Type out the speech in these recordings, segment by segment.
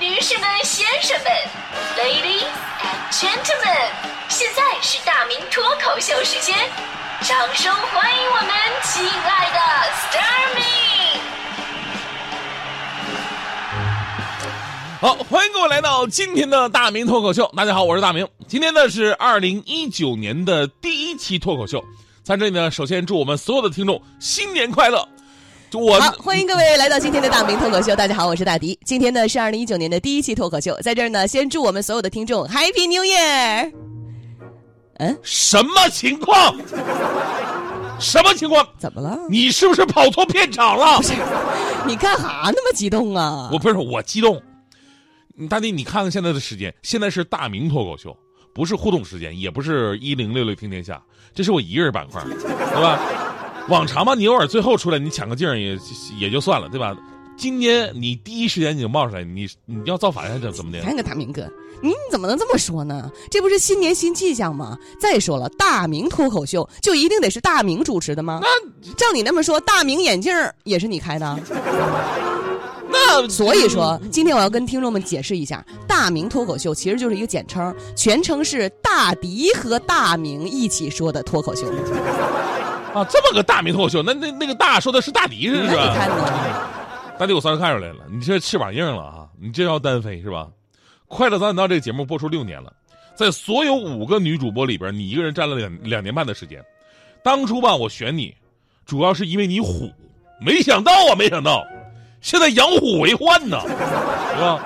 女士们、先生们，Ladies and Gentlemen，现在是大明脱口秀时间，掌声欢迎我们亲爱的 s t a r m y 好，欢迎各位来到今天的大明脱口秀。大家好，我是大明。今天呢是二零一九年的第一期脱口秀，在这里呢，首先祝我们所有的听众新年快乐。好，欢迎各位来到今天的大明脱口秀。大家好，我是大迪。今天呢是二零一九年的第一期脱口秀，在这儿呢，先祝我们所有的听众 Happy New Year。嗯，什么情况？什么情况？怎么了？你是不是跑错片场了？不是你干哈那么激动啊？我不是我激动。大迪，你看看现在的时间，现在是大明脱口秀，不是互动时间，也不是一零六六听天下，这是我一个人板块，对吧？往常嘛，你偶尔最后出来，你抢个镜也也就算了，对吧？今天你第一时间你就冒出来，你你要造反还是怎么的？看个大明哥，你怎么能这么说呢？这不是新年新气象吗？再说了，大明脱口秀就一定得是大明主持的吗？那照你那么说，大明眼镜也是你开的？那所以说，今天我要跟听众们解释一下，大明脱口秀其实就是一个简称，全称是大迪和大明一起说的脱口秀。啊，这么个大名脱口秀，那那那个大说的是大迪是你吧？看呢？大迪，我算是看出来了，你这翅膀硬了啊！你这要单飞是吧？快乐早点到这个节目播出六年了，在所有五个女主播里边，你一个人占了两两年半的时间。当初吧，我选你，主要是因为你虎，没想到啊，没想到，现在养虎为患呢，是吧？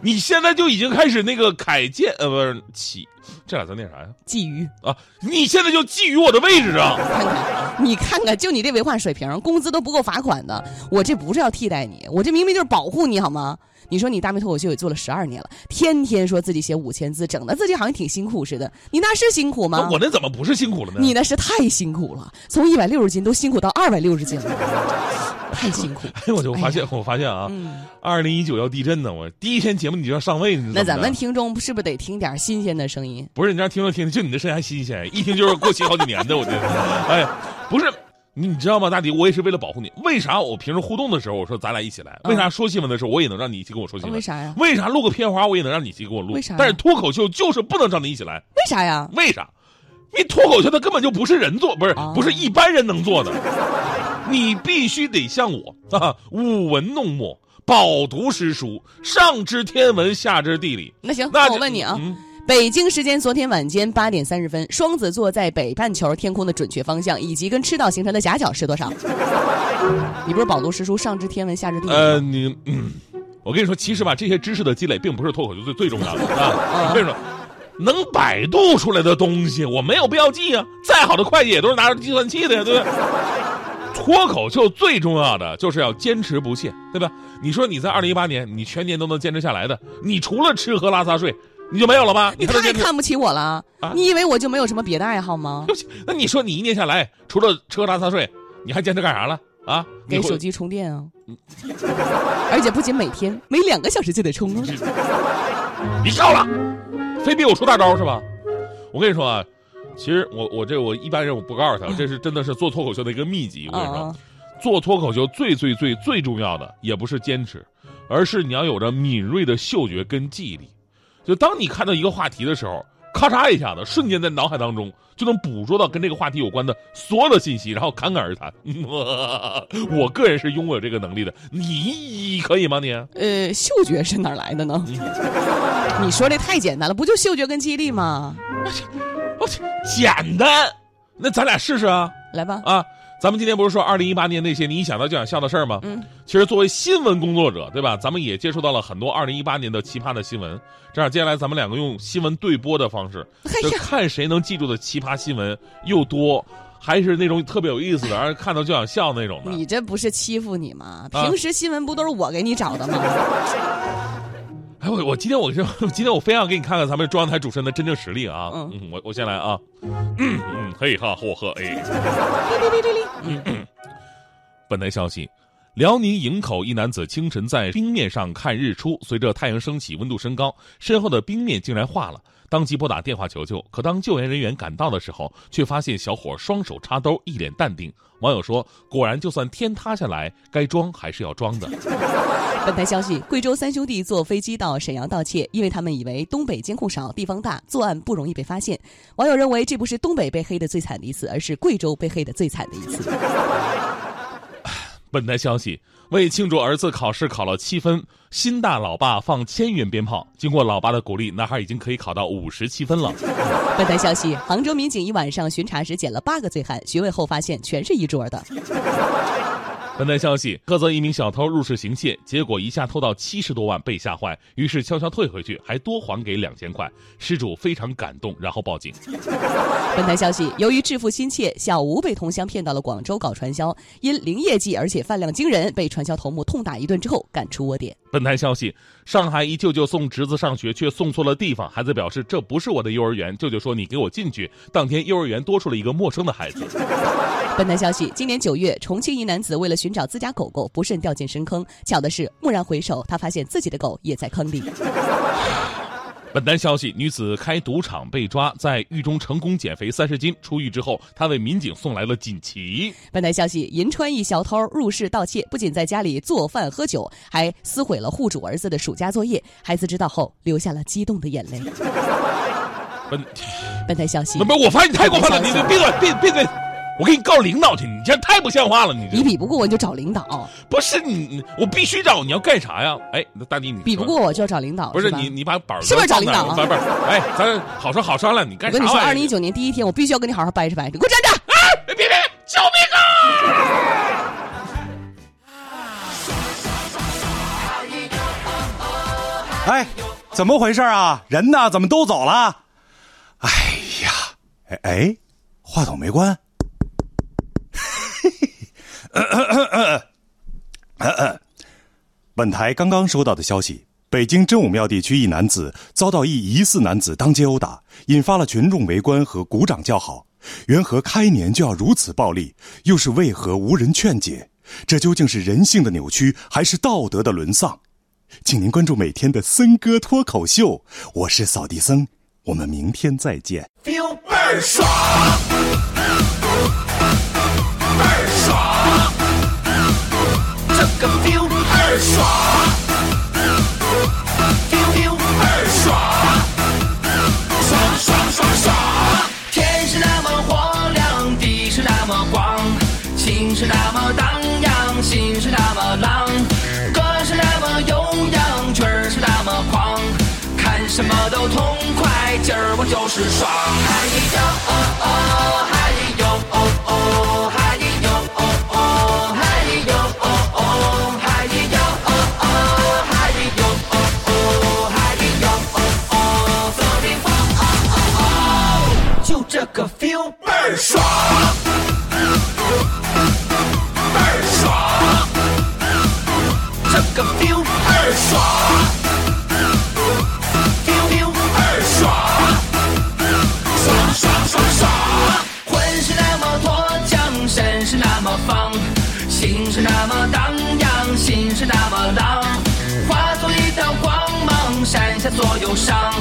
你现在就已经开始那个凯建，呃，不是起，这俩字念啥呀？觊觎，啊，你现在就觊觎我的位置啊！看看你看看，就你这文化水平，工资都不够罚款的。我这不是要替代你，我这明明就是保护你好吗？你说你大明脱口秀也做了十二年了，天天说自己写五千字，整的自己好像挺辛苦似的。你那是辛苦吗那？我那怎么不是辛苦了呢？你那是太辛苦了，从一百六十斤都辛苦到二百六十斤了，太辛苦。哎，我就发现，我发现啊，嗯，二零一九要地震呢，我第一天节目你就要上位，那咱们听众是不是得听点新鲜的声音？不是你让听着听着，就你的声音还新鲜，一听就是过期好几年的，我觉得，哎，不是。你你知道吗，大迪？我也是为了保护你。为啥我平时互动的时候，我说咱俩一起来？为啥说新闻的时候，我也能让你一起跟我说新闻？为啥呀？为啥录个片花，我也能让你一起跟我录？为啥但是脱口秀就是不能让你一起来，为啥呀？为啥？因为脱口秀它根本就不是人做，不是、哦不是一般人能做的，你必须得像我啊，舞文弄墨，饱读诗书，上知天文，下知地理。那行，那我问你啊，嗯北京时间昨天晚间八点三十分，双子座在北半球天空的准确方向以及跟赤道形成的夹角是多少？你不是饱读诗书，上知天文，下知地理吗？呃，你嗯，我跟你说，其实吧，这些知识的积累并不是脱口秀最最重要的啊。我跟你说，能百度出来的东西，我没有必要记啊。再好的会计也都是拿着计算器的呀，对不对？脱口秀最重要的就是要坚持不懈，对吧？你说你在二零一八年，你全年都能坚持下来的，你除了吃喝拉撒睡，你就没有了吗？你？太看不起我了！啊你以为我就没有什么别的爱好吗 那你说你一年下来，除了吃喝拉撒睡，你还坚持干啥了啊？给手机充电啊！而且不仅每天，每两个小时就得充啊！你够了，非逼我出大招是吧？我跟你说啊，其实我我这我一般人我不告诉他，这是真的是做脱口秀的一个秘籍。我跟你说啊，做脱口秀最最最最重要的也不是坚持，而是你要有着敏锐的嗅觉跟记忆力。就当你看到一个话题的时候，咔嚓一下子，瞬间在脑海当中就能捕捉到跟这个话题有关的所有的信息，然后侃侃而谈。我个人是拥有这个能力的，你可以吗你？呃，嗅觉是哪来的呢？嗯 你说这太简单了，不就嗅觉跟记忆力吗？我 去，简单，那咱俩试试啊来吧，啊！咱们今天不是说二零一八年那些你一想到就想笑的事儿吗？嗯，其实作为新闻工作者，对吧？咱们也接触到了很多二零一八年的奇葩的新闻。这样，接下来咱们两个用新闻对播的方式，就看谁能记住的奇葩新闻又多，还是那种特别有意思的，让人看到就想笑那种的。你这不是欺负你吗？啊平时新闻不都是我给你找的吗？哎，我我今天我就，今天我非要给你看看咱们中央台主持人的真正实力啊！嗯我我先来啊，嗯嗯，嘿哈嚯呵哎。本台消息，辽宁营口一男子清晨在冰面上看日出，随着太阳升起，温度升高，身后的冰面竟然化了。当即拨打电话求救，可当救援人员赶到的时候，却发现小伙双手插兜，一脸淡定。网友说：“果然，就算天塌下来，该装还是要装的。”本台消息：贵州三兄弟坐飞机到沈阳盗窃，因为他们以为东北监控少、地方大，作案不容易被发现。网友认为这不是东北被黑的最惨的一次，而是贵州被黑的最惨的一次。本台消息：为庆祝儿子考试考了七分，新大老爸放千元鞭炮。经过老爸的鼓励，男孩已经可以考到五十七分了。本台消息：杭州民警一晚上巡查时捡了八个醉汉，询问后发现全是一桌的。本台消息：菏泽一名小偷入室行窃，结果一下偷到七十多万，被吓坏，于是悄悄退回去，还多还给两千块。失主非常感动，然后报警。本台消息：由于致富心切，小吴被同乡骗到了广州搞传销，因零业绩而且饭量惊人，被传销头目痛打一顿之后赶出窝点。本台消息：上海一舅舅送侄子上学，却送错了地方，孩子表示这不是我的幼儿园，舅舅说你给我进去。当天幼儿园多出了一个陌生的孩子。本台消息：今年九月，重庆一男子为了寻找自家狗狗，不慎掉进深坑。巧的是，蓦然回首，他发现自己的狗也在坑里。本单消息：女子开赌场被抓，在狱中成功减肥三十斤。出狱之后，她为民警送来了锦旗。本台消息：银川一小偷入室盗窃，不仅在家里做饭喝酒，还撕毁了户主儿子的暑假作业。孩子知道后，流下了激动的眼泪。本本台消息：不不，我发现你太过分了！你你闭嘴，闭闭嘴！我给你告领导去！你这太不像话了！你你比不过我就找领导，不是你，我必须找！你要干啥呀？哎，大弟，你比不过我就要找领导，不是你你把板儿是不是找领导？不是不是，哎，咱好说好商量，你干啥？我跟你说，二零一九年第一天，我必须要跟你好好掰扯掰扯！你给我站着！啊！别别别！救命啊！哎，怎么回事啊？人呢？怎么都走了？哎呀，哎哎。话筒没关。本台刚刚收到的消息：北京真武庙地区一男子遭到一疑似男子当街殴打，引发了群众围观和鼓掌叫好。缘何开年就要如此暴力？又是为何无人劝解？这究竟是人性的扭曲，还是道德的沦丧？请您关注每天的森哥脱口秀，我是扫地僧。我们明天再见。feel 倍儿爽，个 feel 倍儿爽，feel feel 倍儿爽，爽爽爽爽。天是那么火亮，地是那么广，情是那么荡漾，心是那么浪，歌是那么悠扬，曲儿是那么狂，看什么都痛快。今儿我就是爽，嗨哟哦哦，倍儿爽，倍儿爽，这个 feel 倍儿爽。feel feel 倍儿爽，爽爽爽爽。浑身那么多缰，身是那么方，心是那么荡漾，心是那么浪，化作一道光芒，闪下所有伤。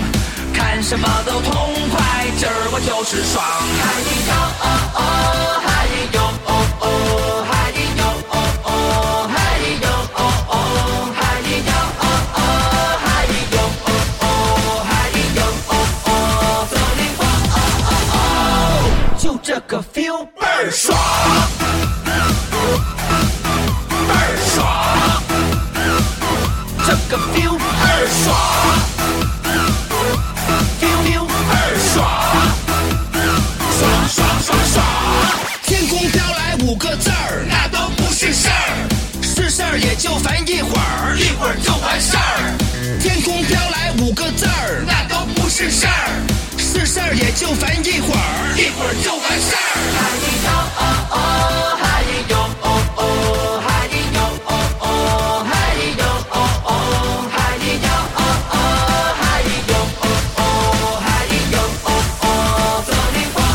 干什么都痛快，今儿我就是爽。嗨哟哦哦，嗨哟是事儿是事儿也就烦一会儿一会儿就完事儿。哈咿呦哦哦哈咿呦哦哦哈咿呦哦哦哈咿呦哦哦哈咿呦哦哦哈咿呦哦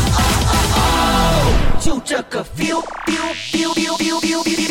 哦就这个 feel feel feel feel feel feel